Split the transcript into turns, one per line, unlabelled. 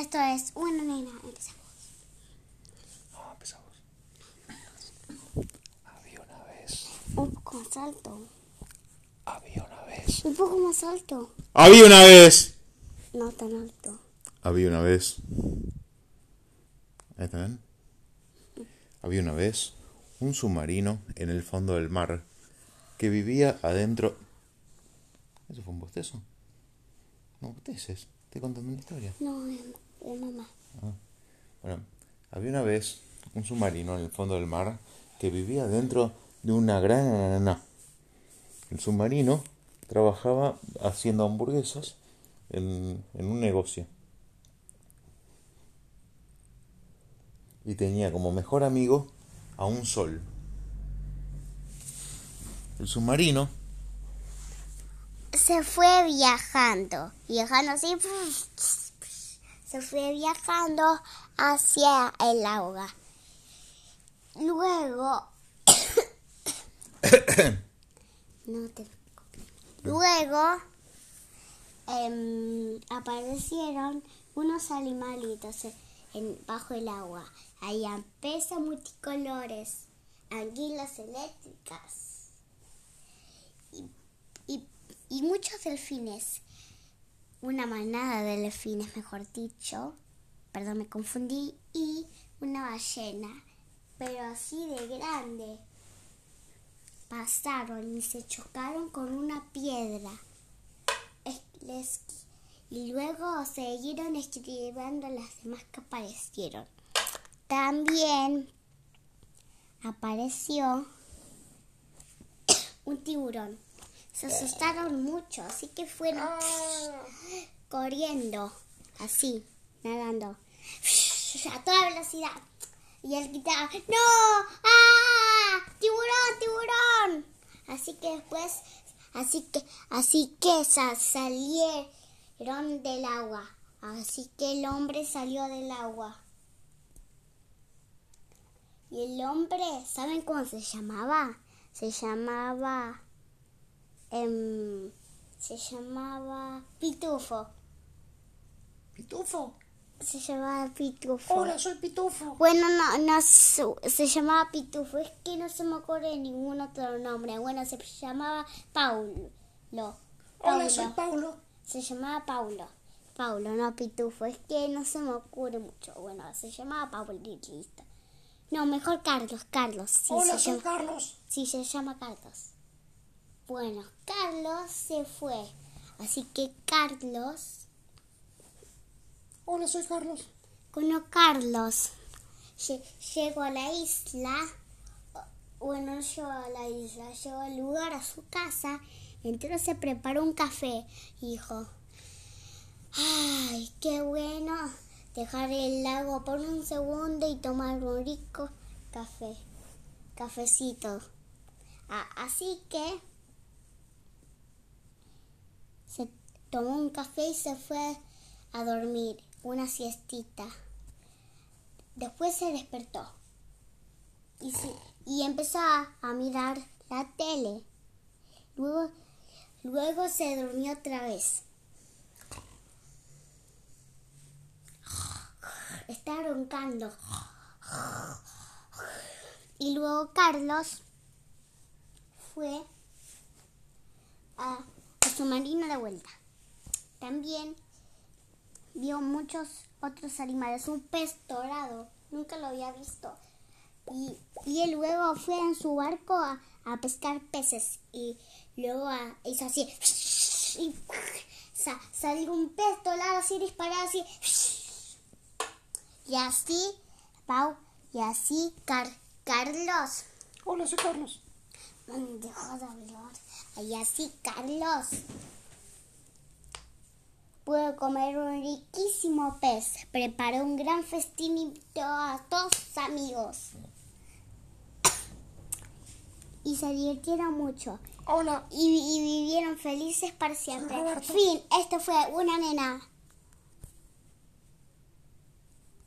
Esto es una nena. Empezamos.
No, empezamos. Había una vez.
Un poco más alto.
Había una vez.
Un poco más alto.
Había una vez.
No tan alto.
Había una vez. Ahí está bien. Había una vez un submarino en el fondo del mar que vivía adentro. ¿Eso fue un bostezo? No bosteces. Estoy contando una historia.
No, es mamá.
Bueno, había una vez un submarino en el fondo del mar que vivía dentro de una gran... El submarino trabajaba haciendo hamburguesas en, en un negocio. Y tenía como mejor amigo a un sol. El submarino
Se fue viajando. Viajando así. Se fue viajando hacia el agua. Luego. no te Luego em, aparecieron unos animalitos bajo el agua. Habían peces multicolores, anguilas eléctricas y muchos delfines. Una manada de delfines, mejor dicho. Perdón, me confundí. Y una ballena, pero así de grande pasaron y se chocaron con una piedra. Y luego siguieron escribiendo las demás que aparecieron. También apareció un tiburón. Se asustaron mucho, así que fueron corriendo, así, nadando, a toda velocidad. Y él gritaba, ¡No! ¡Ah! ¡Tiburón, tiburón! Así que después, así que, así que sa- salieron del agua. Así que el hombre salió del agua. Y el hombre, ¿saben cómo se llamaba? Se llamaba, em, se llamaba Pitufo.
Pitufo.
Se llamaba Pitufo.
soy Pitufo.
Bueno, no, no se llamaba Pitufo. Es que no se me ocurre ningún otro nombre. Bueno, se llamaba Paulo. Paulo.
Paulo.
Se llamaba Paulo. Paulo, no Pitufo. Es que no se me ocurre mucho. Bueno, se llamaba Paulo y listo. No, mejor Carlos, Carlos. Sí, se llama,
Carlos.
sí, se llama Carlos. Bueno, Carlos se fue. Así que Carlos
Hola, soy Carlos.
Bueno, Carlos lle- llegó a la isla, bueno, no llegó a la isla, llegó al lugar, a su casa, entonces se preparó un café dijo, ay, qué bueno dejar el lago por un segundo y tomar un rico café, cafecito. Así que se tomó un café y se fue a dormir, una siestita. Después se despertó y, y empezó a, mirar la tele. Luego, luego se durmió otra vez. Está roncando. Y luego Carlos fue a su marina de vuelta. También vio muchos otros animales, un pez dorado, nunca lo había visto. Y, y él luego fue en su barco a, a pescar peces y luego a- hizo así y sa- salió un pez dorado así disparado así y así Pau y así Car- Carlos
Hola, soy Carlos.
Mm, Deja de hablar. Y así Carlos pudo comer un riquísimo pez. Preparó un gran festín y a todos sus amigos. Y se divirtieron mucho.
Hola.
Y, y vivieron felices para siempre.
Roberto.
Fin. Esto fue una nena.